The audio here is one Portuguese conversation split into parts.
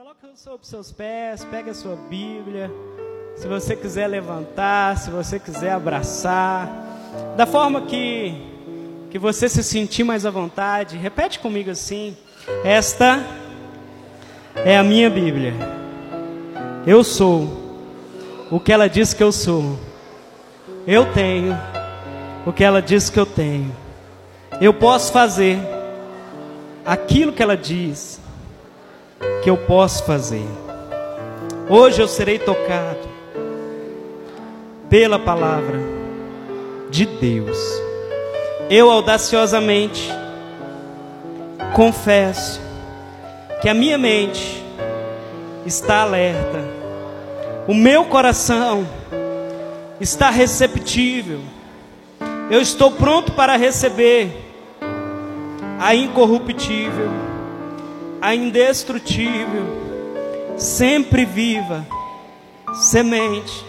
coloca sobre seus pés, pega a sua Bíblia. Se você quiser levantar, se você quiser abraçar, da forma que que você se sentir mais à vontade, repete comigo assim: Esta é a minha Bíblia. Eu sou o que ela diz que eu sou. Eu tenho o que ela diz que eu tenho. Eu posso fazer aquilo que ela diz que eu posso fazer. Hoje eu serei tocado pela palavra de Deus. Eu audaciosamente confesso que a minha mente está alerta, o meu coração está receptível, eu estou pronto para receber a incorruptível a indestrutível, sempre viva semente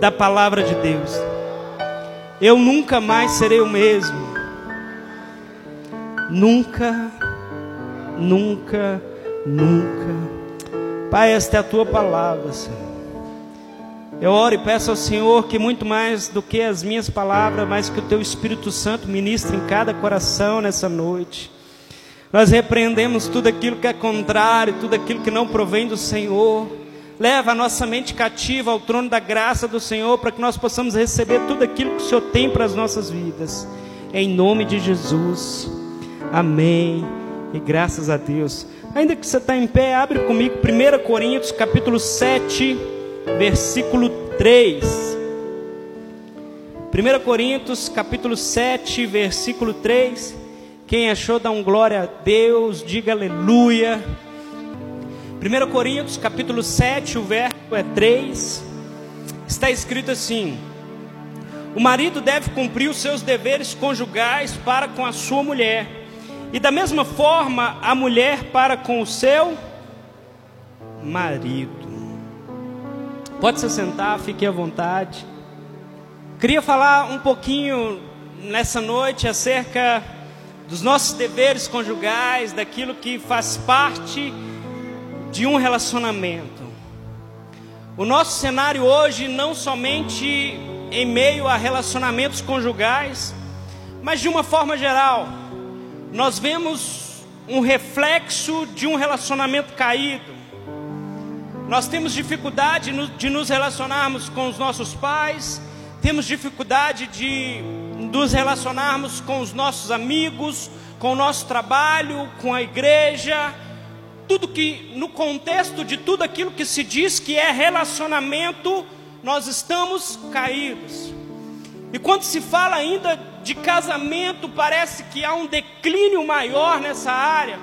da palavra de Deus. Eu nunca mais serei o mesmo. Nunca, nunca, nunca. Pai, esta é a tua palavra, Senhor. Eu oro e peço ao Senhor que muito mais do que as minhas palavras, mas que o teu Espírito Santo ministre em cada coração nessa noite nós repreendemos tudo aquilo que é contrário, tudo aquilo que não provém do Senhor. Leva a nossa mente cativa ao trono da graça do Senhor, para que nós possamos receber tudo aquilo que o Senhor tem para as nossas vidas. Em nome de Jesus. Amém. E graças a Deus. Ainda que você está em pé, abre comigo 1 Coríntios capítulo 7, versículo 3. 1 Coríntios capítulo 7, versículo 3. Quem achou, dá um glória a Deus, diga aleluia. 1 Coríntios capítulo 7, o verso é 3. Está escrito assim: O marido deve cumprir os seus deveres conjugais para com a sua mulher, e da mesma forma a mulher para com o seu marido. Pode se sentar, fique à vontade. Queria falar um pouquinho nessa noite acerca dos nossos deveres conjugais, daquilo que faz parte de um relacionamento. O nosso cenário hoje, não somente em meio a relacionamentos conjugais, mas de uma forma geral, nós vemos um reflexo de um relacionamento caído. Nós temos dificuldade de nos relacionarmos com os nossos pais, temos dificuldade de nos relacionarmos com os nossos amigos, com o nosso trabalho, com a igreja, tudo que no contexto de tudo aquilo que se diz que é relacionamento, nós estamos caídos. E quando se fala ainda de casamento, parece que há um declínio maior nessa área.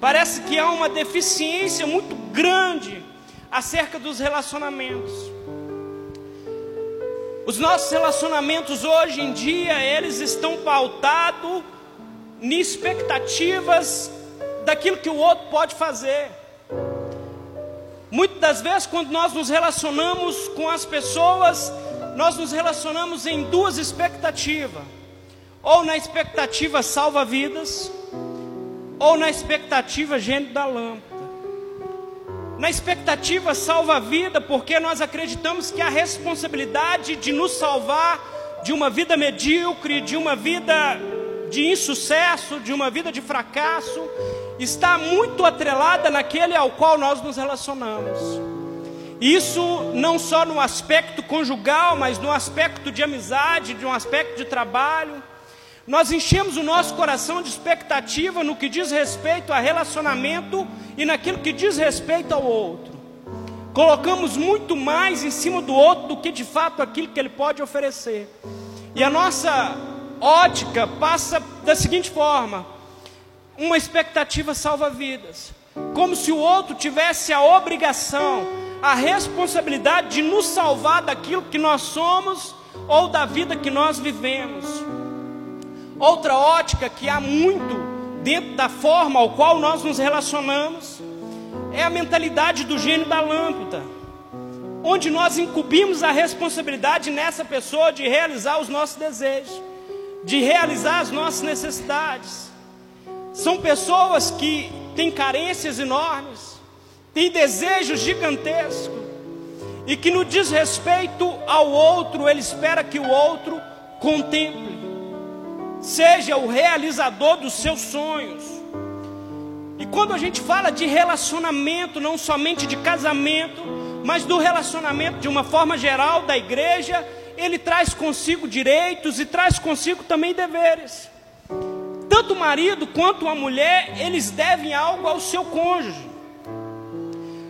Parece que há uma deficiência muito grande acerca dos relacionamentos. Os nossos relacionamentos hoje em dia, eles estão pautados em expectativas daquilo que o outro pode fazer. Muitas das vezes, quando nós nos relacionamos com as pessoas, nós nos relacionamos em duas expectativas: ou na expectativa salva-vidas, ou na expectativa gênio da lâmpada na expectativa salva a vida, porque nós acreditamos que a responsabilidade de nos salvar de uma vida medíocre, de uma vida de insucesso, de uma vida de fracasso, está muito atrelada naquele ao qual nós nos relacionamos. Isso não só no aspecto conjugal, mas no aspecto de amizade, de um aspecto de trabalho. Nós enchemos o nosso coração de expectativa no que diz respeito a relacionamento e naquilo que diz respeito ao outro. Colocamos muito mais em cima do outro do que de fato aquilo que ele pode oferecer. E a nossa ótica passa da seguinte forma: uma expectativa salva vidas, como se o outro tivesse a obrigação, a responsabilidade de nos salvar daquilo que nós somos ou da vida que nós vivemos. Outra ótica que há muito dentro da forma ao qual nós nos relacionamos é a mentalidade do gênio da lâmpada, onde nós incumbimos a responsabilidade nessa pessoa de realizar os nossos desejos, de realizar as nossas necessidades. São pessoas que têm carências enormes, tem desejos gigantescos, e que no desrespeito ao outro, ele espera que o outro contemple, seja o realizador dos seus sonhos. E quando a gente fala de relacionamento, não somente de casamento, mas do relacionamento de uma forma geral da igreja, ele traz consigo direitos e traz consigo também deveres. Tanto o marido quanto a mulher, eles devem algo ao seu cônjuge.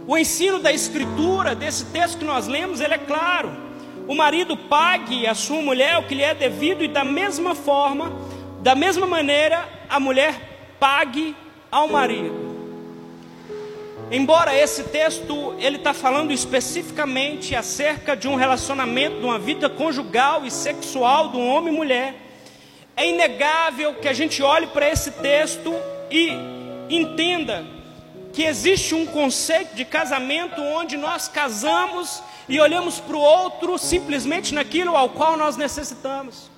O ensino da escritura, desse texto que nós lemos, ele é claro. O marido pague a sua mulher o que lhe é devido e da mesma forma, da mesma maneira, a mulher pague ao marido. Embora esse texto ele está falando especificamente acerca de um relacionamento, de uma vida conjugal e sexual do homem e mulher, é inegável que a gente olhe para esse texto e entenda que existe um conceito de casamento onde nós casamos e olhamos para o outro simplesmente naquilo ao qual nós necessitamos.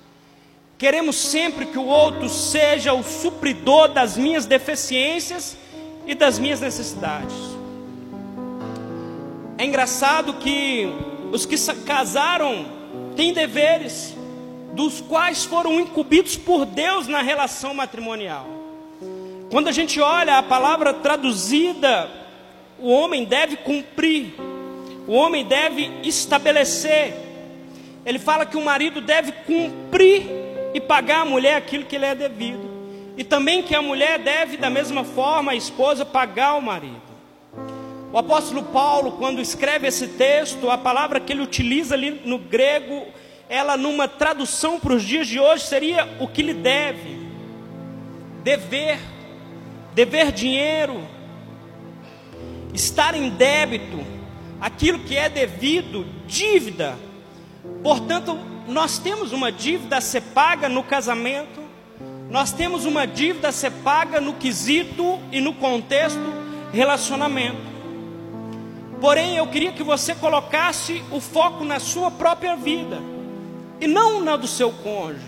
Queremos sempre que o outro seja o supridor das minhas deficiências e das minhas necessidades. É engraçado que os que casaram têm deveres, dos quais foram incumbidos por Deus na relação matrimonial. Quando a gente olha a palavra traduzida, o homem deve cumprir, o homem deve estabelecer. Ele fala que o marido deve cumprir e pagar à mulher aquilo que lhe é devido. E também que a mulher deve, da mesma forma, a esposa pagar ao marido. O apóstolo Paulo, quando escreve esse texto, a palavra que ele utiliza ali no grego, ela numa tradução para os dias de hoje seria o que lhe deve, dever, dever dinheiro, estar em débito, aquilo que é devido, dívida. Portanto, nós temos uma dívida a ser paga no casamento, nós temos uma dívida a ser paga no quesito e no contexto relacionamento. Porém, eu queria que você colocasse o foco na sua própria vida e não na do seu cônjuge,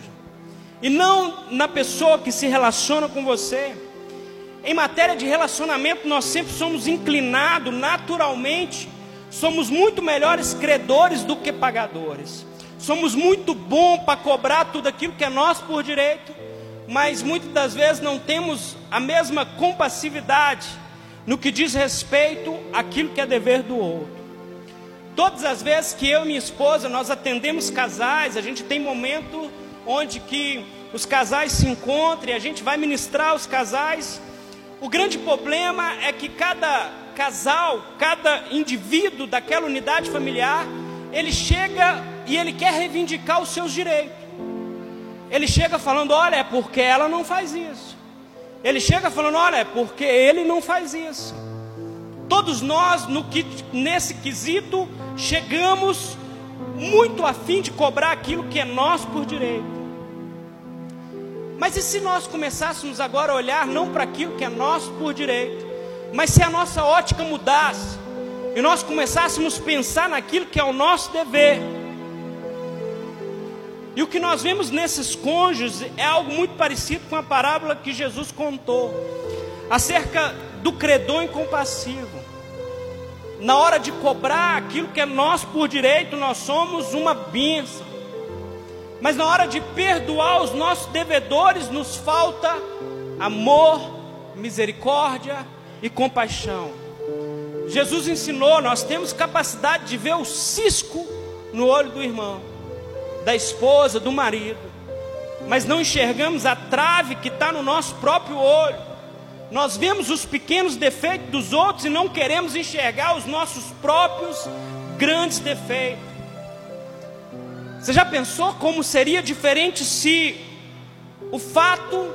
e não na pessoa que se relaciona com você. Em matéria de relacionamento, nós sempre somos inclinados naturalmente, somos muito melhores credores do que pagadores. Somos muito bons para cobrar tudo aquilo que é nosso por direito, mas muitas das vezes não temos a mesma compassividade no que diz respeito àquilo que é dever do outro. Todas as vezes que eu e minha esposa nós atendemos casais, a gente tem momento onde que os casais se encontram e a gente vai ministrar os casais o grande problema é que cada casal, cada indivíduo daquela unidade familiar, ele chega e ele quer reivindicar os seus direitos. Ele chega falando: olha, é porque ela não faz isso. Ele chega falando: olha, é porque ele não faz isso. Todos nós, no que, nesse quesito, chegamos muito a fim de cobrar aquilo que é nosso por direito. Mas e se nós começássemos agora a olhar não para aquilo que é nosso por direito, mas se a nossa ótica mudasse e nós começássemos a pensar naquilo que é o nosso dever? E o que nós vemos nesses cônjuges é algo muito parecido com a parábola que Jesus contou acerca do credor incompassivo. Na hora de cobrar aquilo que é nosso por direito, nós somos uma bênção. Mas na hora de perdoar os nossos devedores, nos falta amor, misericórdia e compaixão. Jesus ensinou, nós temos capacidade de ver o cisco no olho do irmão, da esposa, do marido, mas não enxergamos a trave que está no nosso próprio olho. Nós vemos os pequenos defeitos dos outros e não queremos enxergar os nossos próprios grandes defeitos. Você já pensou como seria diferente se o fato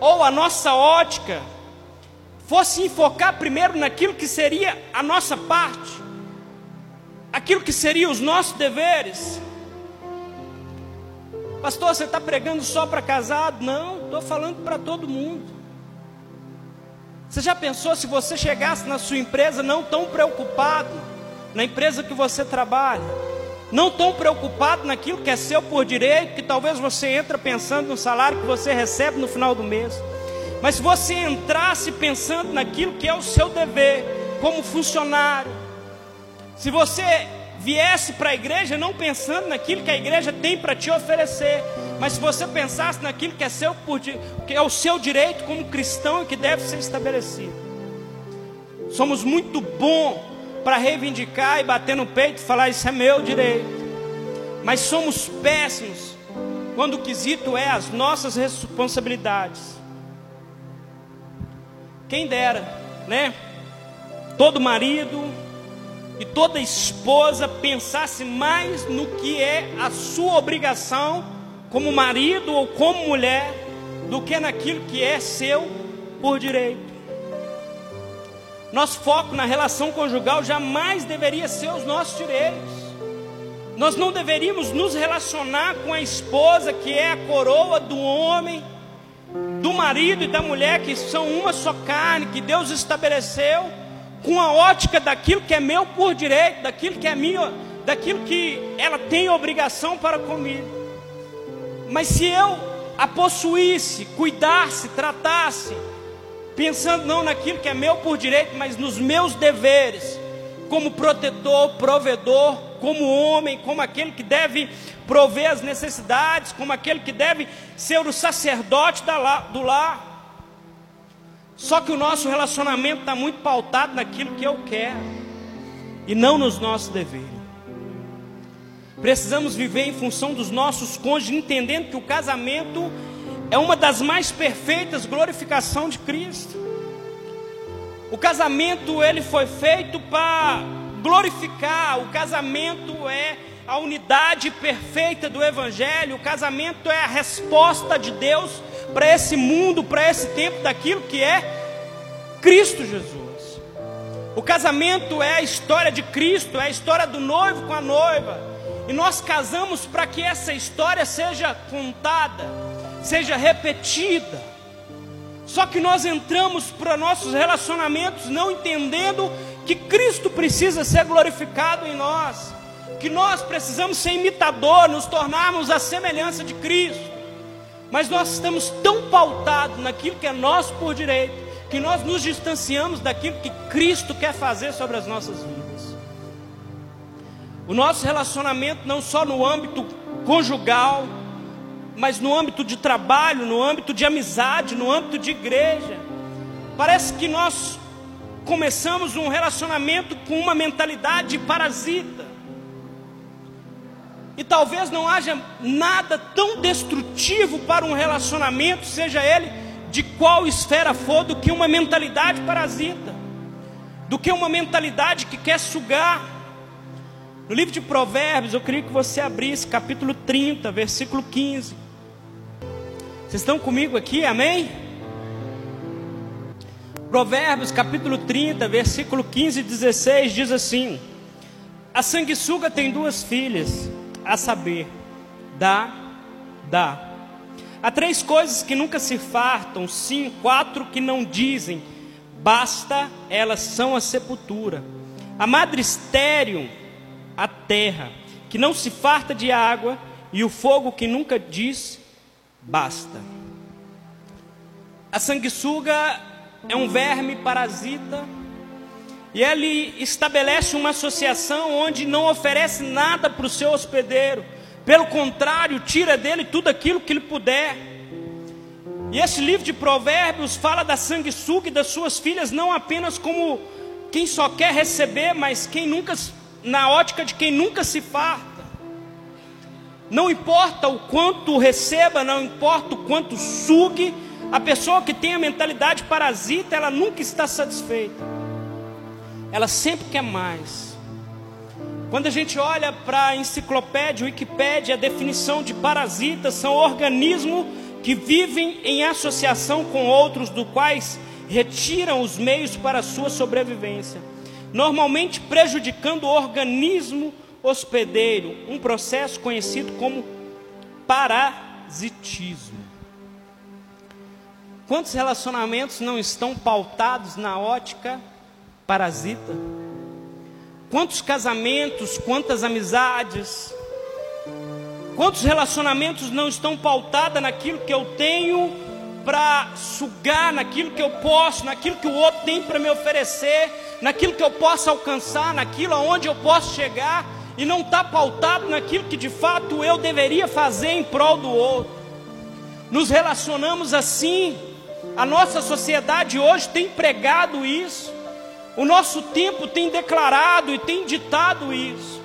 ou a nossa ótica fosse enfocar primeiro naquilo que seria a nossa parte, aquilo que seriam os nossos deveres? Pastor, você está pregando só para casado? Não, estou falando para todo mundo. Você já pensou se você chegasse na sua empresa não tão preocupado, na empresa que você trabalha? não tão preocupado naquilo que é seu por direito, que talvez você entra pensando no salário que você recebe no final do mês. Mas se você entrasse pensando naquilo que é o seu dever, como funcionário, se você viesse para a igreja não pensando naquilo que a igreja tem para te oferecer, mas se você pensasse naquilo que é, seu, que é o seu direito como cristão e que deve ser estabelecido. Somos muito bom para reivindicar e bater no peito e falar isso é meu direito. Mas somos péssimos quando o quesito é as nossas responsabilidades. Quem dera, né? Todo marido e toda esposa pensasse mais no que é a sua obrigação como marido ou como mulher do que naquilo que é seu por direito. Nosso foco na relação conjugal jamais deveria ser os nossos direitos. Nós não deveríamos nos relacionar com a esposa, que é a coroa do homem, do marido e da mulher, que são uma só carne, que Deus estabeleceu, com a ótica daquilo que é meu por direito, daquilo que é minha, daquilo que ela tem obrigação para comigo. Mas se eu a possuísse, cuidasse, tratasse, pensando não naquilo que é meu por direito, mas nos meus deveres, como protetor, provedor, como homem, como aquele que deve prover as necessidades, como aquele que deve ser o sacerdote do lar. Só que o nosso relacionamento está muito pautado naquilo que eu quero e não nos nossos deveres. Precisamos viver em função dos nossos cônjuges, entendendo que o casamento é uma das mais perfeitas glorificação de Cristo. O casamento ele foi feito para glorificar. O casamento é a unidade perfeita do Evangelho. O casamento é a resposta de Deus para esse mundo, para esse tempo, daquilo que é Cristo Jesus. O casamento é a história de Cristo, é a história do noivo com a noiva. E nós casamos para que essa história seja contada, seja repetida. Só que nós entramos para nossos relacionamentos não entendendo que Cristo precisa ser glorificado em nós, que nós precisamos ser imitador, nos tornarmos a semelhança de Cristo. Mas nós estamos tão pautados naquilo que é nosso por direito, que nós nos distanciamos daquilo que Cristo quer fazer sobre as nossas vidas. O nosso relacionamento, não só no âmbito conjugal, mas no âmbito de trabalho, no âmbito de amizade, no âmbito de igreja, parece que nós começamos um relacionamento com uma mentalidade parasita. E talvez não haja nada tão destrutivo para um relacionamento, seja ele de qual esfera for, do que uma mentalidade parasita, do que uma mentalidade que quer sugar. No livro de Provérbios, eu queria que você abrisse capítulo 30, versículo 15. Vocês estão comigo aqui, amém? Provérbios capítulo 30, versículo 15 e 16 diz assim: A sanguessuga tem duas filhas, a saber, dá, dá. Há três coisas que nunca se fartam, sim, quatro que não dizem, basta, elas são a sepultura. A madre estéreo, a terra, que não se farta de água, e o fogo que nunca diz, basta. A sanguessuga é um verme parasita. E ele estabelece uma associação onde não oferece nada para o seu hospedeiro. Pelo contrário, tira dele tudo aquilo que ele puder. E esse livro de Provérbios fala da sanguessuga e das suas filhas não apenas como quem só quer receber, mas quem nunca, na ótica de quem nunca se farta. Não importa o quanto receba, não importa o quanto sugue, a pessoa que tem a mentalidade parasita, ela nunca está satisfeita. Ela sempre quer mais. Quando a gente olha para a enciclopédia, Wikipédia, a definição de parasita são organismos que vivem em associação com outros, do quais retiram os meios para sua sobrevivência, normalmente prejudicando o organismo hospedeiro, um processo conhecido como parasitismo. Quantos relacionamentos não estão pautados na ótica parasita? Quantos casamentos, quantas amizades, quantos relacionamentos não estão pautados naquilo que eu tenho para sugar, naquilo que eu posso, naquilo que o outro tem para me oferecer, naquilo que eu posso alcançar, naquilo aonde eu posso chegar, e não está pautado naquilo que de fato eu deveria fazer em prol do outro. Nos relacionamos assim, a nossa sociedade hoje tem pregado isso, o nosso tempo tem declarado e tem ditado isso.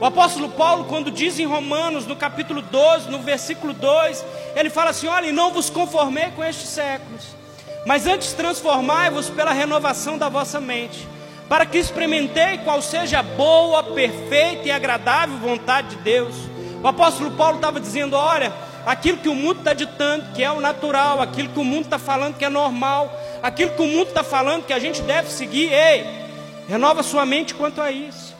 O apóstolo Paulo, quando diz em Romanos, no capítulo 12, no versículo 2, ele fala assim: Olha, não vos conformei com estes séculos, mas antes transformai-vos pela renovação da vossa mente, para que experimentei qual seja a boa, perfeita e agradável vontade de Deus. O apóstolo Paulo estava dizendo: Olha, aquilo que o mundo está ditando, que é o natural, aquilo que o mundo está falando que é normal, aquilo que o mundo está falando que a gente deve seguir, ei, renova sua mente quanto a isso.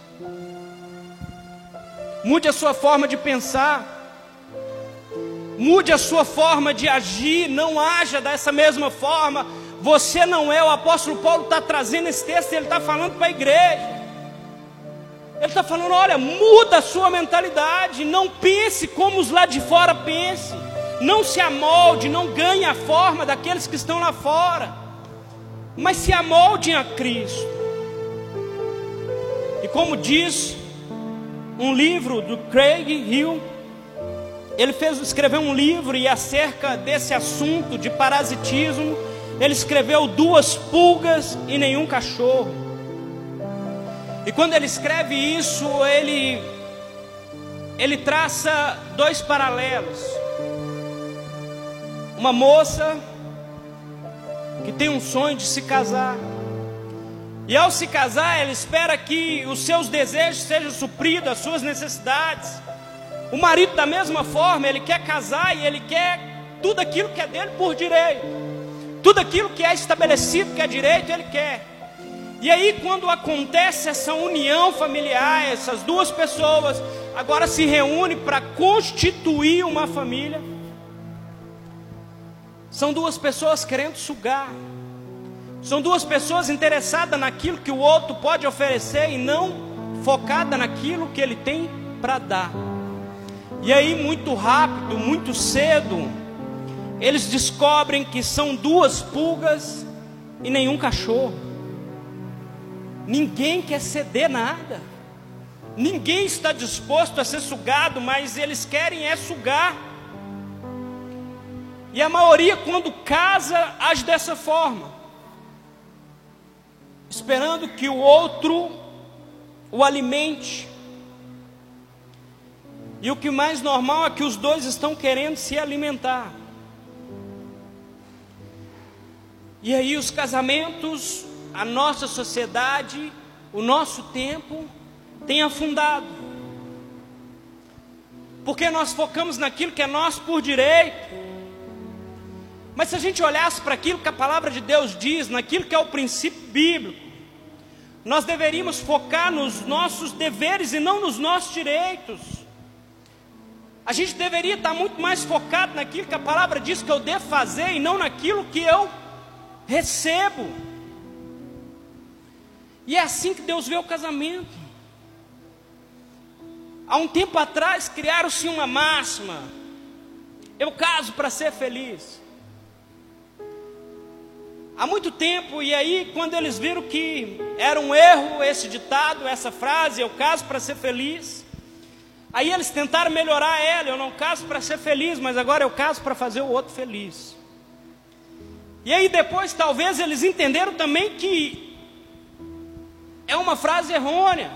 Mude a sua forma de pensar. Mude a sua forma de agir. Não haja dessa mesma forma. Você não é. O apóstolo Paulo está trazendo esse texto. Ele está falando para a igreja. Ele está falando: olha, muda a sua mentalidade. Não pense como os lá de fora pensem. Não se amolde. Não ganhe a forma daqueles que estão lá fora. Mas se amoldem a Cristo. E como diz um livro do Craig Hill. Ele fez escreveu um livro e acerca desse assunto de parasitismo, ele escreveu duas pulgas e nenhum cachorro. E quando ele escreve isso, ele ele traça dois paralelos. Uma moça que tem um sonho de se casar. E ao se casar, ela espera que os seus desejos sejam supridos, as suas necessidades. O marido, da mesma forma, ele quer casar e ele quer tudo aquilo que é dele por direito. Tudo aquilo que é estabelecido que é direito, ele quer. E aí, quando acontece essa união familiar, essas duas pessoas agora se reúnem para constituir uma família. São duas pessoas querendo sugar. São duas pessoas interessadas naquilo que o outro pode oferecer e não focada naquilo que ele tem para dar. E aí, muito rápido, muito cedo, eles descobrem que são duas pulgas e nenhum cachorro. Ninguém quer ceder nada. Ninguém está disposto a ser sugado, mas eles querem é sugar. E a maioria, quando casa, age dessa forma esperando que o outro o alimente. E o que mais normal é que os dois estão querendo se alimentar. E aí os casamentos, a nossa sociedade, o nosso tempo tem afundado. Porque nós focamos naquilo que é nosso por direito. Mas se a gente olhasse para aquilo que a palavra de Deus diz, naquilo que é o princípio bíblico, nós deveríamos focar nos nossos deveres e não nos nossos direitos. A gente deveria estar muito mais focado naquilo que a palavra diz que eu devo fazer e não naquilo que eu recebo. E é assim que Deus vê o casamento. Há um tempo atrás criaram-se uma máxima: eu caso para ser feliz há muito tempo, e aí, quando eles viram que era um erro esse ditado, essa frase, eu caso para ser feliz, aí eles tentaram melhorar ela, eu não caso para ser feliz, mas agora eu caso para fazer o outro feliz. E aí depois, talvez eles entenderam também que é uma frase errônea.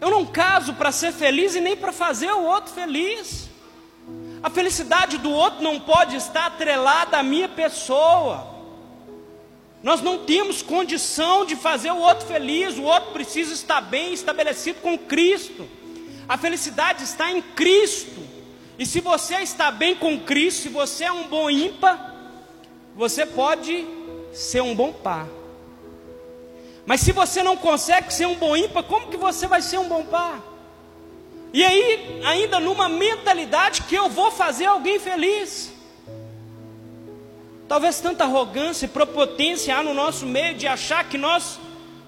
Eu não caso para ser feliz e nem para fazer o outro feliz. A felicidade do outro não pode estar atrelada à minha pessoa. Nós não temos condição de fazer o outro feliz, o outro precisa estar bem estabelecido com Cristo. A felicidade está em Cristo. E se você está bem com Cristo, se você é um bom ímpar, você pode ser um bom par. Mas se você não consegue ser um bom ímpar, como que você vai ser um bom par? E aí, ainda numa mentalidade que eu vou fazer alguém feliz. Talvez tanta arrogância e propotência há no nosso meio de achar que nós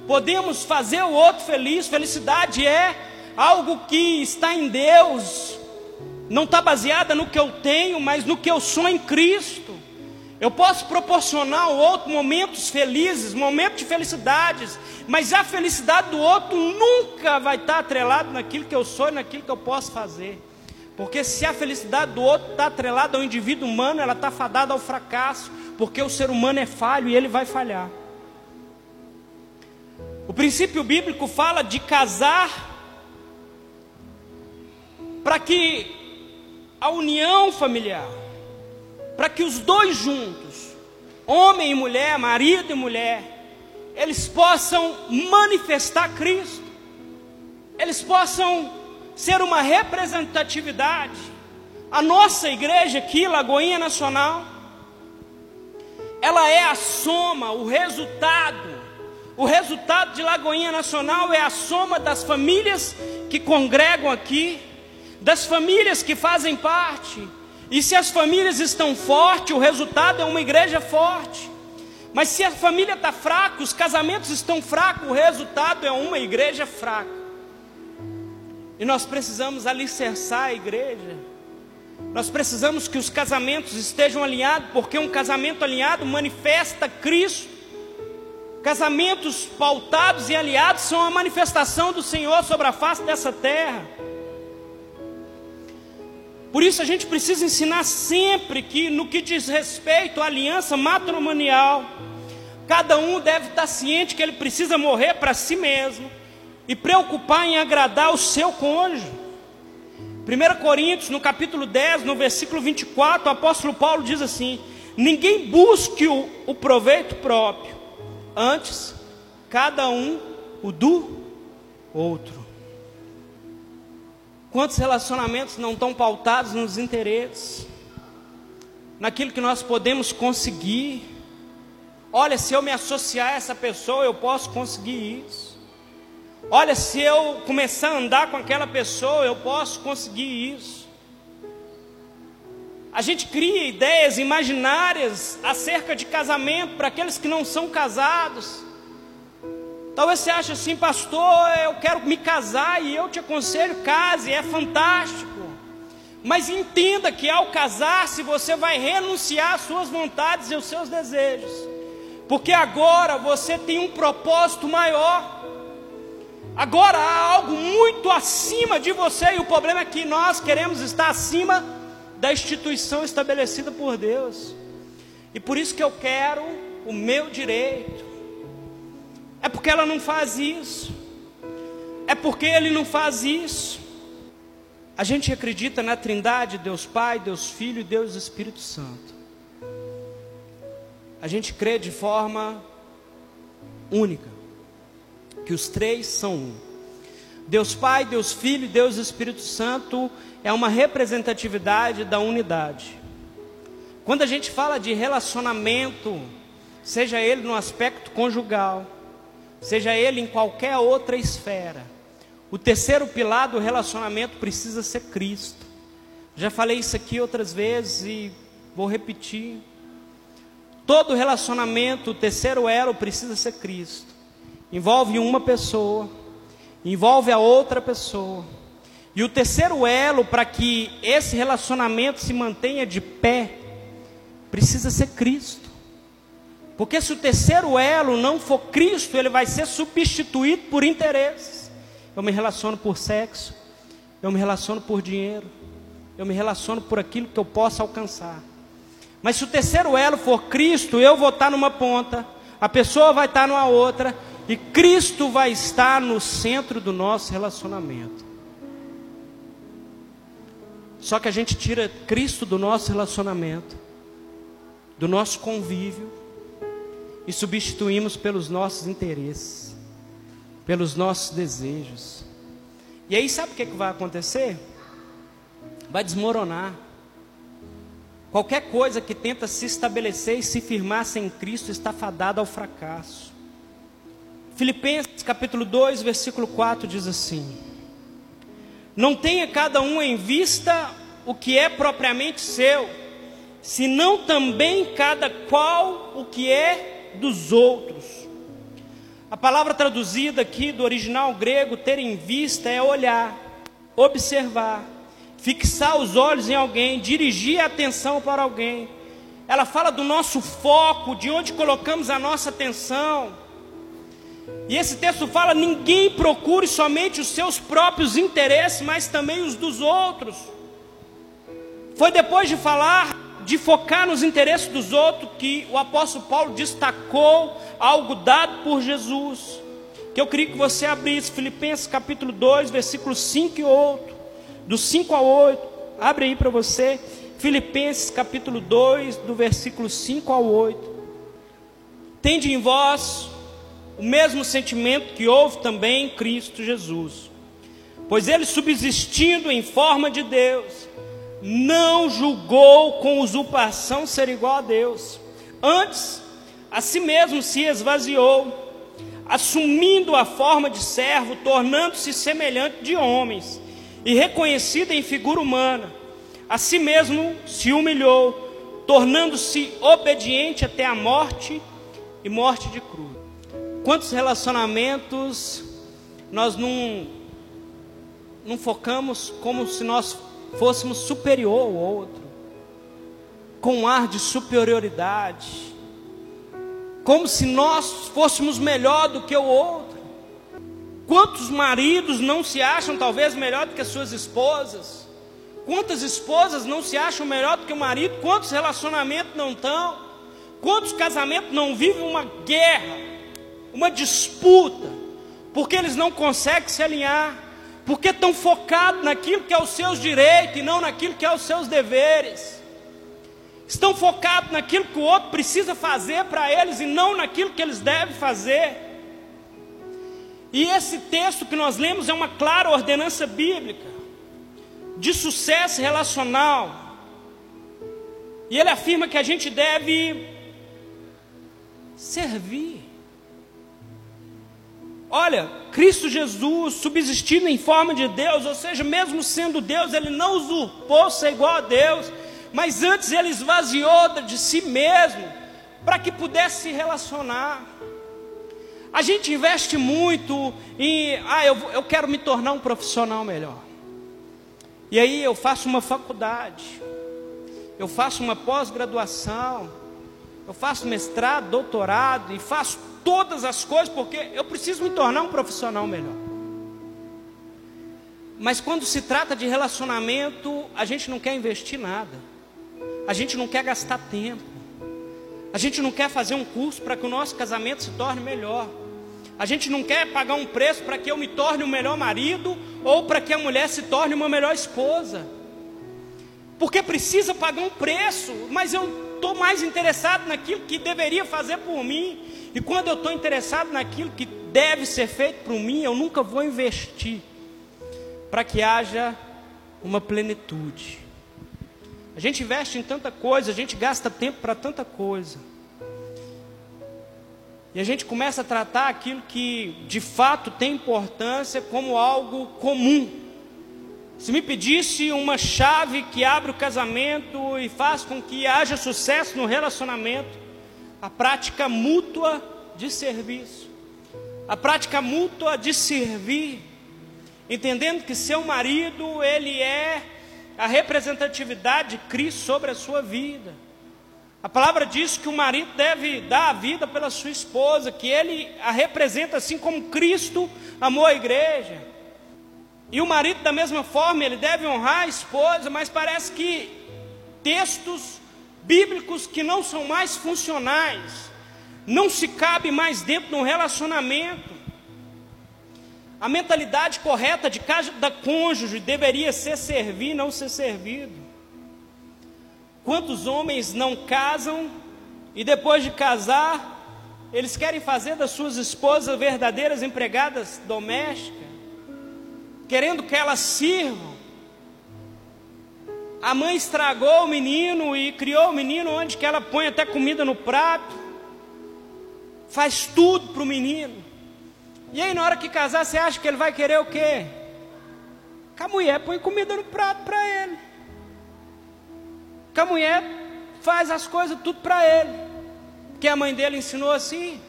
podemos fazer o outro feliz. Felicidade é algo que está em Deus, não está baseada no que eu tenho, mas no que eu sou em Cristo. Eu posso proporcionar ao outro momentos felizes, momentos de felicidades, mas a felicidade do outro nunca vai estar atrelada naquilo que eu sou e naquilo que eu posso fazer. Porque se a felicidade do outro está atrelada ao indivíduo humano, ela está fadada ao fracasso, porque o ser humano é falho e ele vai falhar. O princípio bíblico fala de casar para que a união familiar para que os dois juntos, homem e mulher, marido e mulher, eles possam manifestar Cristo, eles possam ser uma representatividade. A nossa igreja aqui, Lagoinha Nacional, ela é a soma, o resultado. O resultado de Lagoinha Nacional é a soma das famílias que congregam aqui, das famílias que fazem parte e se as famílias estão fortes, o resultado é uma igreja forte. Mas se a família está fraca, os casamentos estão fracos, o resultado é uma igreja fraca. E nós precisamos alicerçar a igreja. Nós precisamos que os casamentos estejam alinhados, porque um casamento alinhado manifesta Cristo. Casamentos pautados e aliados são a manifestação do Senhor sobre a face dessa terra. Por isso a gente precisa ensinar sempre que, no que diz respeito à aliança matrimonial, cada um deve estar ciente que ele precisa morrer para si mesmo e preocupar em agradar o seu cônjuge. 1 Coríntios, no capítulo 10, no versículo 24, o apóstolo Paulo diz assim: Ninguém busque o, o proveito próprio, antes, cada um o do outro. Quantos relacionamentos não estão pautados nos interesses, naquilo que nós podemos conseguir? Olha, se eu me associar a essa pessoa, eu posso conseguir isso. Olha, se eu começar a andar com aquela pessoa, eu posso conseguir isso. A gente cria ideias imaginárias acerca de casamento para aqueles que não são casados. Talvez você ache assim, pastor, eu quero me casar e eu te aconselho, case, é fantástico. Mas entenda que ao casar-se você vai renunciar às suas vontades e aos seus desejos. Porque agora você tem um propósito maior. Agora há algo muito acima de você e o problema é que nós queremos estar acima da instituição estabelecida por Deus. E por isso que eu quero o meu direito. É porque ela não faz isso. É porque ele não faz isso. A gente acredita na Trindade, Deus Pai, Deus Filho e Deus Espírito Santo. A gente crê de forma única, que os três são um. Deus Pai, Deus Filho e Deus Espírito Santo é uma representatividade da unidade. Quando a gente fala de relacionamento, seja ele no aspecto conjugal, seja ele em qualquer outra esfera. O terceiro pilar do relacionamento precisa ser Cristo. Já falei isso aqui outras vezes e vou repetir. Todo relacionamento, o terceiro elo precisa ser Cristo. Envolve uma pessoa, envolve a outra pessoa. E o terceiro elo para que esse relacionamento se mantenha de pé precisa ser Cristo. Porque se o terceiro elo não for Cristo, ele vai ser substituído por interesses. Eu me relaciono por sexo, eu me relaciono por dinheiro, eu me relaciono por aquilo que eu possa alcançar. Mas se o terceiro elo for Cristo, eu vou estar numa ponta, a pessoa vai estar numa outra, e Cristo vai estar no centro do nosso relacionamento. Só que a gente tira Cristo do nosso relacionamento, do nosso convívio, e substituímos pelos nossos interesses, pelos nossos desejos. E aí sabe o que, que vai acontecer? Vai desmoronar. Qualquer coisa que tenta se estabelecer e se firmar sem Cristo está fadada ao fracasso. Filipenses capítulo 2, versículo 4 diz assim: Não tenha cada um em vista o que é propriamente seu, senão também cada qual o que é dos outros. A palavra traduzida aqui do original grego, ter em vista, é olhar, observar, fixar os olhos em alguém, dirigir a atenção para alguém. ela fala do nosso foco, de onde colocamos a nossa atenção. E esse texto fala: ninguém procure somente os seus próprios interesses, mas também os dos outros. Foi depois de falar, de focar nos interesses dos outros, que o apóstolo Paulo destacou algo dado por Jesus. Que eu queria que você abrisse Filipenses capítulo 2, versículos 5 e 8, do 5 a 8. Abre aí para você. Filipenses capítulo 2, do versículo 5 ao 8. Tende em vós o mesmo sentimento que houve também em Cristo Jesus. Pois ele, subsistindo em forma de Deus, não julgou com usurpação ser igual a Deus. Antes, a si mesmo se esvaziou, assumindo a forma de servo, tornando-se semelhante de homens, e reconhecido em figura humana a si mesmo se humilhou, tornando-se obediente até a morte e morte de cruz. Quantos relacionamentos nós não, não focamos como se nós fôssemos superior ao outro, com um ar de superioridade, como se nós fôssemos melhor do que o outro. Quantos maridos não se acham talvez melhor do que as suas esposas? Quantas esposas não se acham melhor do que o marido? Quantos relacionamentos não estão? Quantos casamentos não vivem uma guerra, uma disputa, porque eles não conseguem se alinhar, porque estão focados naquilo que é os seus direitos e não naquilo que é os seus deveres. Estão focados naquilo que o outro precisa fazer para eles e não naquilo que eles devem fazer. E esse texto que nós lemos é uma clara ordenança bíblica de sucesso relacional. E ele afirma que a gente deve servir. Olha, Cristo Jesus, subsistindo em forma de Deus, ou seja, mesmo sendo Deus, ele não usurpou ser igual a Deus, mas antes ele esvaziou de si mesmo para que pudesse se relacionar. A gente investe muito em, ah, eu, eu quero me tornar um profissional melhor. E aí eu faço uma faculdade, eu faço uma pós-graduação, eu faço mestrado, doutorado e faço todas as coisas porque eu preciso me tornar um profissional melhor. Mas quando se trata de relacionamento, a gente não quer investir nada. A gente não quer gastar tempo. A gente não quer fazer um curso para que o nosso casamento se torne melhor. A gente não quer pagar um preço para que eu me torne o um melhor marido ou para que a mulher se torne uma melhor esposa. Porque precisa pagar um preço, mas eu estou mais interessado naquilo que deveria fazer por mim. E quando eu estou interessado naquilo que deve ser feito por mim, eu nunca vou investir para que haja uma plenitude. A gente investe em tanta coisa, a gente gasta tempo para tanta coisa. E a gente começa a tratar aquilo que de fato tem importância como algo comum. Se me pedisse uma chave que abre o casamento e faz com que haja sucesso no relacionamento, a prática mútua de serviço, a prática mútua de servir, entendendo que seu marido, ele é a representatividade de Cristo sobre a sua vida. A palavra diz que o marido deve dar a vida pela sua esposa, que ele a representa assim como Cristo amou a igreja. E o marido, da mesma forma, ele deve honrar a esposa, mas parece que textos bíblicos que não são mais funcionais, não se cabe mais dentro de um relacionamento. A mentalidade correta de cada cônjuge deveria ser servir, não ser servido. Quantos homens não casam e depois de casar, eles querem fazer das suas esposas verdadeiras empregadas domésticas, querendo que elas sirvam. A mãe estragou o menino e criou o menino onde que ela põe até comida no prato, faz tudo para o menino. E aí na hora que casar, você acha que ele vai querer o quê? Que a mulher põe comida no prato para ele que a mulher faz as coisas tudo para ele, que a mãe dele ensinou assim.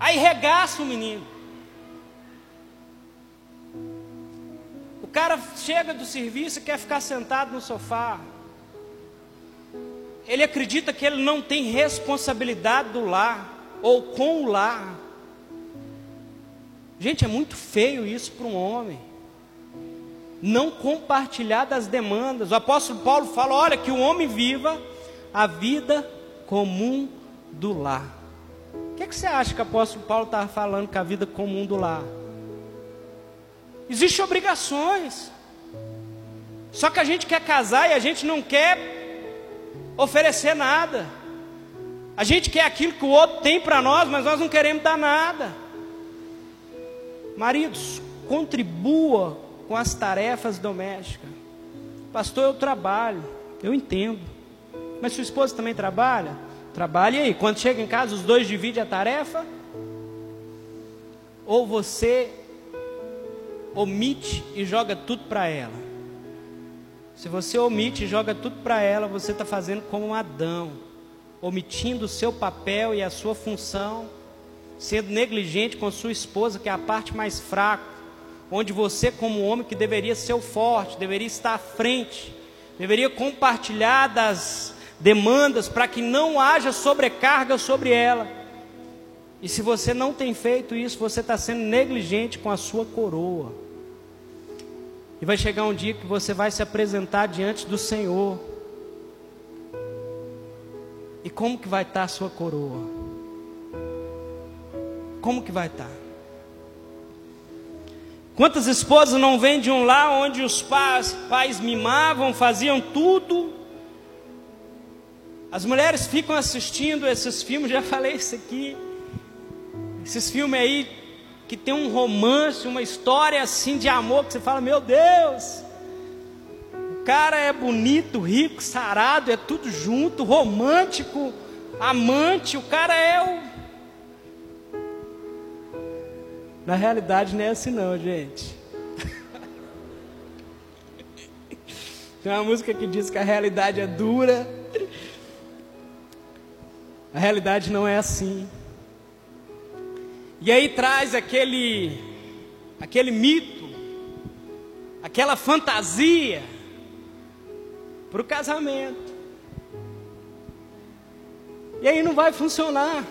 Aí regaça o menino. O cara chega do serviço e quer ficar sentado no sofá. ele acredita que ele não tem responsabilidade do lar ou com o lar. Gente, é muito feio isso para um homem. Não compartilhar das demandas. O apóstolo Paulo fala: olha, que o homem viva a vida comum do lar. O que, é que você acha que o apóstolo Paulo estava falando com a vida comum do lar? Existem obrigações. Só que a gente quer casar e a gente não quer oferecer nada. A gente quer aquilo que o outro tem para nós, mas nós não queremos dar nada. Maridos, contribua com as tarefas domésticas. Pastor, eu trabalho, eu entendo. Mas sua esposa também trabalha? Trabalha aí, quando chega em casa, os dois dividem a tarefa? Ou você omite e joga tudo para ela? Se você omite e joga tudo para ela, você está fazendo como um Adão, omitindo o seu papel e a sua função sendo negligente com sua esposa, que é a parte mais fraca, onde você, como homem que deveria ser o forte, deveria estar à frente, deveria compartilhar das demandas para que não haja sobrecarga sobre ela. E se você não tem feito isso, você está sendo negligente com a sua coroa. E vai chegar um dia que você vai se apresentar diante do Senhor. E como que vai estar a sua coroa? como que vai estar? Quantas esposas não vêm de um lar onde os pais, pais mimavam, faziam tudo? As mulheres ficam assistindo esses filmes, já falei isso aqui. Esses filmes aí que tem um romance, uma história assim de amor que você fala, meu Deus. O cara é bonito, rico, sarado, é tudo junto, romântico, amante, o cara é o Na realidade não é assim não, gente. Tem uma música que diz que a realidade é dura. A realidade não é assim. E aí traz aquele aquele mito, aquela fantasia para o casamento. E aí não vai funcionar.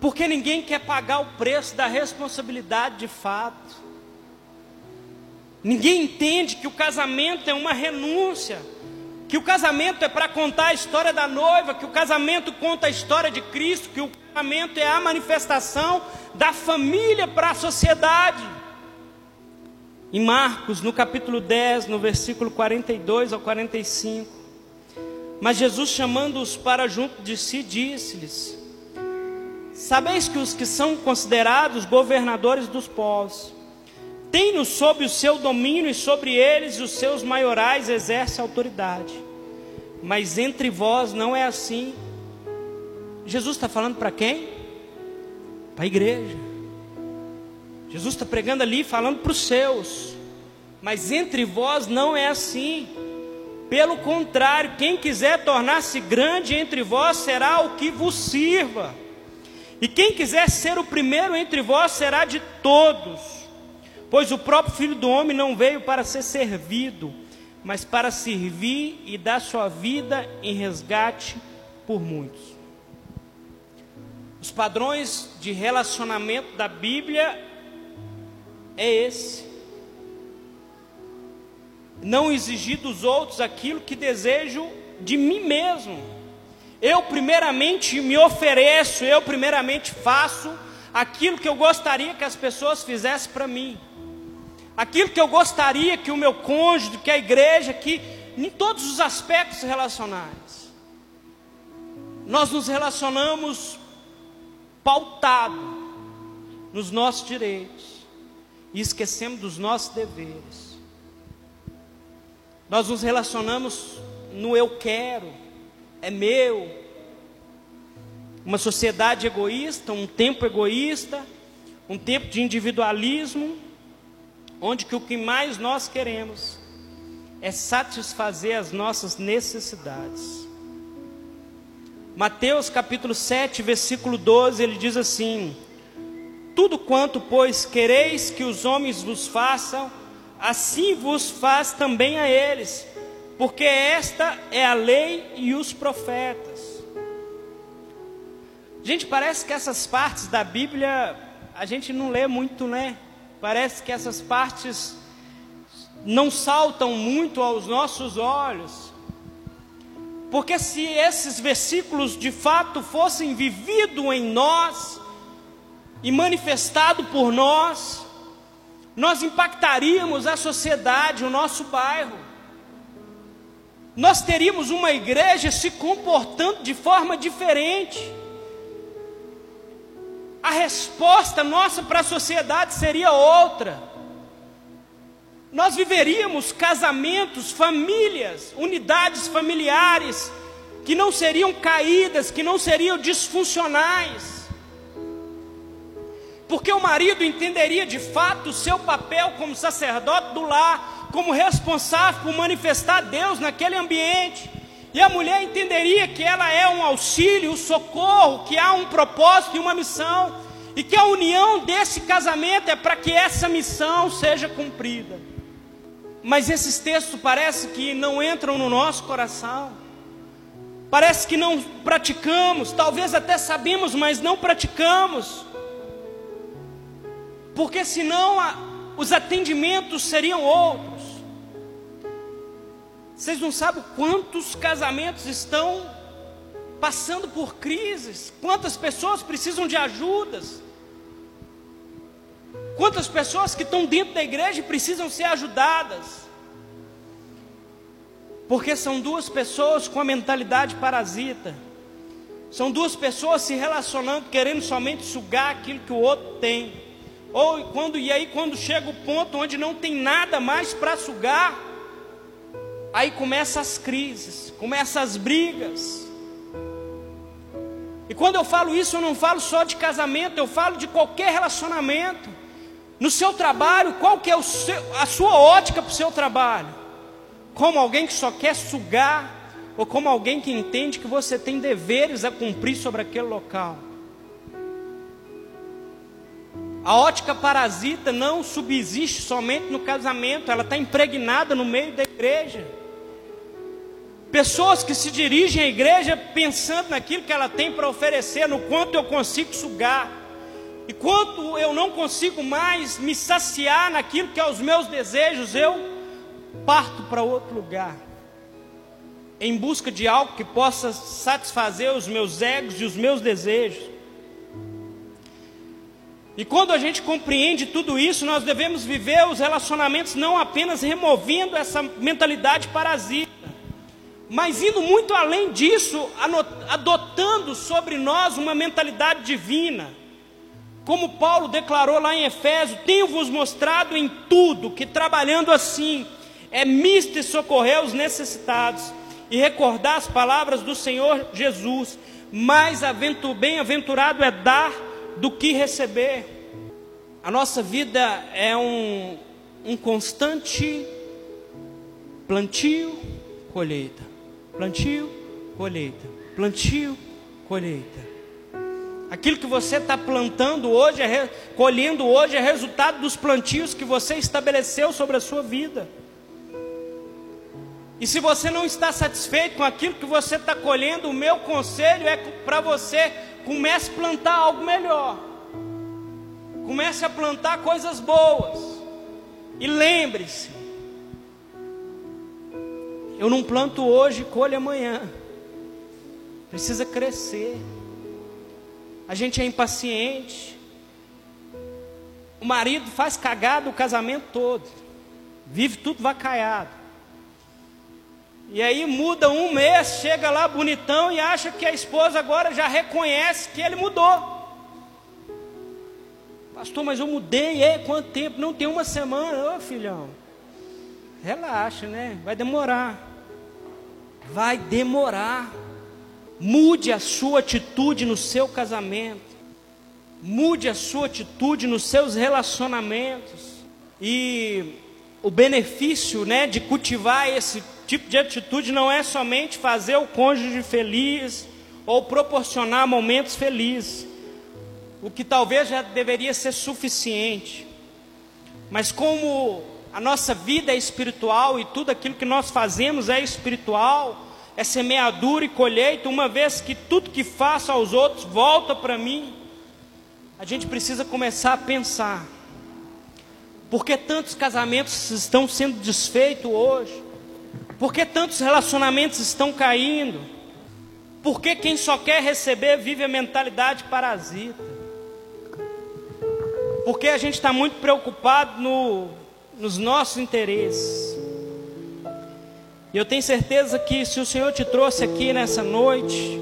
Porque ninguém quer pagar o preço da responsabilidade de fato. Ninguém entende que o casamento é uma renúncia, que o casamento é para contar a história da noiva, que o casamento conta a história de Cristo, que o casamento é a manifestação da família para a sociedade. Em Marcos, no capítulo 10, no versículo 42 ao 45, mas Jesus chamando-os para junto de si, disse-lhes: Sabeis que os que são considerados governadores dos povos, têm-nos sob o seu domínio e sobre eles os seus maiorais exercem autoridade. Mas entre vós não é assim. Jesus está falando para quem? Para a igreja. Jesus está pregando ali, falando para os seus. Mas entre vós não é assim. Pelo contrário, quem quiser tornar-se grande entre vós será o que vos sirva. E quem quiser ser o primeiro entre vós será de todos, pois o próprio Filho do Homem não veio para ser servido, mas para servir e dar sua vida em resgate por muitos. Os padrões de relacionamento da Bíblia é esse. Não exigir dos outros aquilo que desejo de mim mesmo. Eu primeiramente me ofereço, eu primeiramente faço aquilo que eu gostaria que as pessoas fizessem para mim. Aquilo que eu gostaria que o meu cônjuge, que a igreja, que em todos os aspectos relacionais. Nós nos relacionamos pautado nos nossos direitos e esquecemos dos nossos deveres. Nós nos relacionamos no eu quero, é meu. Uma sociedade egoísta, um tempo egoísta, um tempo de individualismo, onde que o que mais nós queremos é satisfazer as nossas necessidades. Mateus capítulo 7, versículo 12, ele diz assim: Tudo quanto, pois, quereis que os homens vos façam, assim vos faz também a eles porque esta é a lei e os profetas. Gente, parece que essas partes da Bíblia a gente não lê muito, né? Parece que essas partes não saltam muito aos nossos olhos. Porque se esses versículos de fato fossem vividos em nós e manifestado por nós, nós impactaríamos a sociedade, o nosso bairro. Nós teríamos uma igreja se comportando de forma diferente. A resposta nossa para a sociedade seria outra nós viveríamos casamentos, famílias, unidades familiares que não seriam caídas, que não seriam disfuncionais. Porque o marido entenderia de fato o seu papel como sacerdote do lar, como responsável por manifestar Deus naquele ambiente. E a mulher entenderia que ela é um auxílio, um socorro, que há um propósito e uma missão, e que a união desse casamento é para que essa missão seja cumprida. Mas esses textos parece que não entram no nosso coração. Parece que não praticamos, talvez até sabemos, mas não praticamos. Porque senão a, os atendimentos seriam outros. Vocês não sabem quantos casamentos estão passando por crises, quantas pessoas precisam de ajudas. Quantas pessoas que estão dentro da igreja precisam ser ajudadas? Porque são duas pessoas com a mentalidade parasita. São duas pessoas se relacionando, querendo somente sugar aquilo que o outro tem. Ou quando e aí quando chega o ponto onde não tem nada mais para sugar, aí começam as crises, começam as brigas. E quando eu falo isso, eu não falo só de casamento, eu falo de qualquer relacionamento. No seu trabalho, qual que é seu, a sua ótica para o seu trabalho? Como alguém que só quer sugar, ou como alguém que entende que você tem deveres a cumprir sobre aquele local? A ótica parasita não subsiste somente no casamento, ela está impregnada no meio da igreja. Pessoas que se dirigem à igreja pensando naquilo que ela tem para oferecer, no quanto eu consigo sugar. E quando eu não consigo mais me saciar naquilo que é os meus desejos, eu parto para outro lugar, em busca de algo que possa satisfazer os meus egos e os meus desejos. E quando a gente compreende tudo isso, nós devemos viver os relacionamentos não apenas removendo essa mentalidade parasita, mas indo muito além disso, adotando sobre nós uma mentalidade divina como Paulo declarou lá em Efésio: Tenho-vos mostrado em tudo que trabalhando assim é misto e socorrer os necessitados e recordar as palavras do Senhor Jesus. Mais bem-aventurado é dar do que receber. A nossa vida é um, um constante plantio, colheita, plantio, colheita, plantio, colheita. Aquilo que você está plantando hoje, é colhendo hoje, é resultado dos plantios que você estabeleceu sobre a sua vida. E se você não está satisfeito com aquilo que você está colhendo, o meu conselho é para você comece a plantar algo melhor. Comece a plantar coisas boas. E lembre-se, eu não planto hoje, colho amanhã. Precisa crescer a gente é impaciente. O marido faz cagada o casamento todo, vive tudo vacaiado. E aí muda um mês, chega lá bonitão e acha que a esposa agora já reconhece que ele mudou. Pastor, mas eu mudei, é quanto tempo? Não tem uma semana, ô filhão. Relaxa, né? Vai demorar. Vai demorar. Mude a sua atitude no seu casamento. Mude a sua atitude nos seus relacionamentos. E o benefício, né, de cultivar esse tipo de atitude não é somente fazer o cônjuge feliz ou proporcionar momentos felizes. O que talvez já deveria ser suficiente. Mas como a nossa vida é espiritual e tudo aquilo que nós fazemos é espiritual, é semeadura e colheita, uma vez que tudo que faço aos outros volta para mim, a gente precisa começar a pensar. Por que tantos casamentos estão sendo desfeitos hoje? Por que tantos relacionamentos estão caindo? Por que quem só quer receber vive a mentalidade parasita? Porque a gente está muito preocupado no, nos nossos interesses. E eu tenho certeza que se o Senhor te trouxe aqui nessa noite,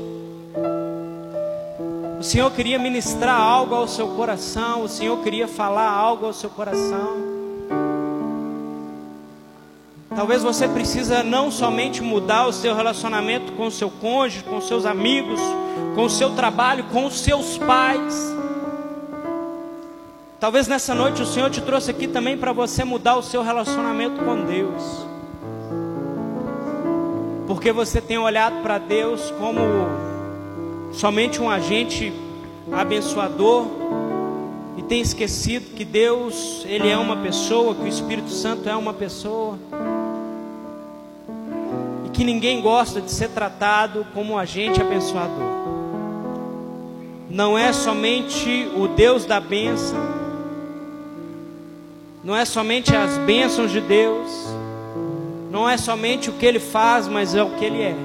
o Senhor queria ministrar algo ao seu coração, o Senhor queria falar algo ao seu coração. Talvez você precisa não somente mudar o seu relacionamento com o seu cônjuge, com seus amigos, com o seu trabalho, com os seus pais. Talvez nessa noite o Senhor te trouxe aqui também para você mudar o seu relacionamento com Deus. Porque você tem olhado para Deus como somente um agente abençoador e tem esquecido que Deus, ele é uma pessoa, que o Espírito Santo é uma pessoa. E que ninguém gosta de ser tratado como um agente abençoador. Não é somente o Deus da bênção, não é somente as bênçãos de Deus, não é somente o que Ele faz, mas é o que Ele é.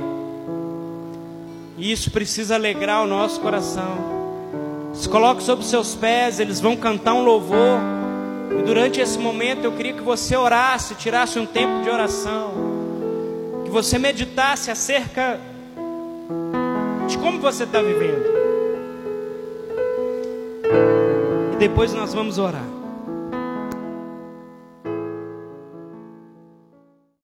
E isso precisa alegrar o nosso coração. Se coloque sobre os seus pés, eles vão cantar um louvor. E durante esse momento eu queria que você orasse, tirasse um tempo de oração. Que você meditasse acerca de como você está vivendo. E depois nós vamos orar.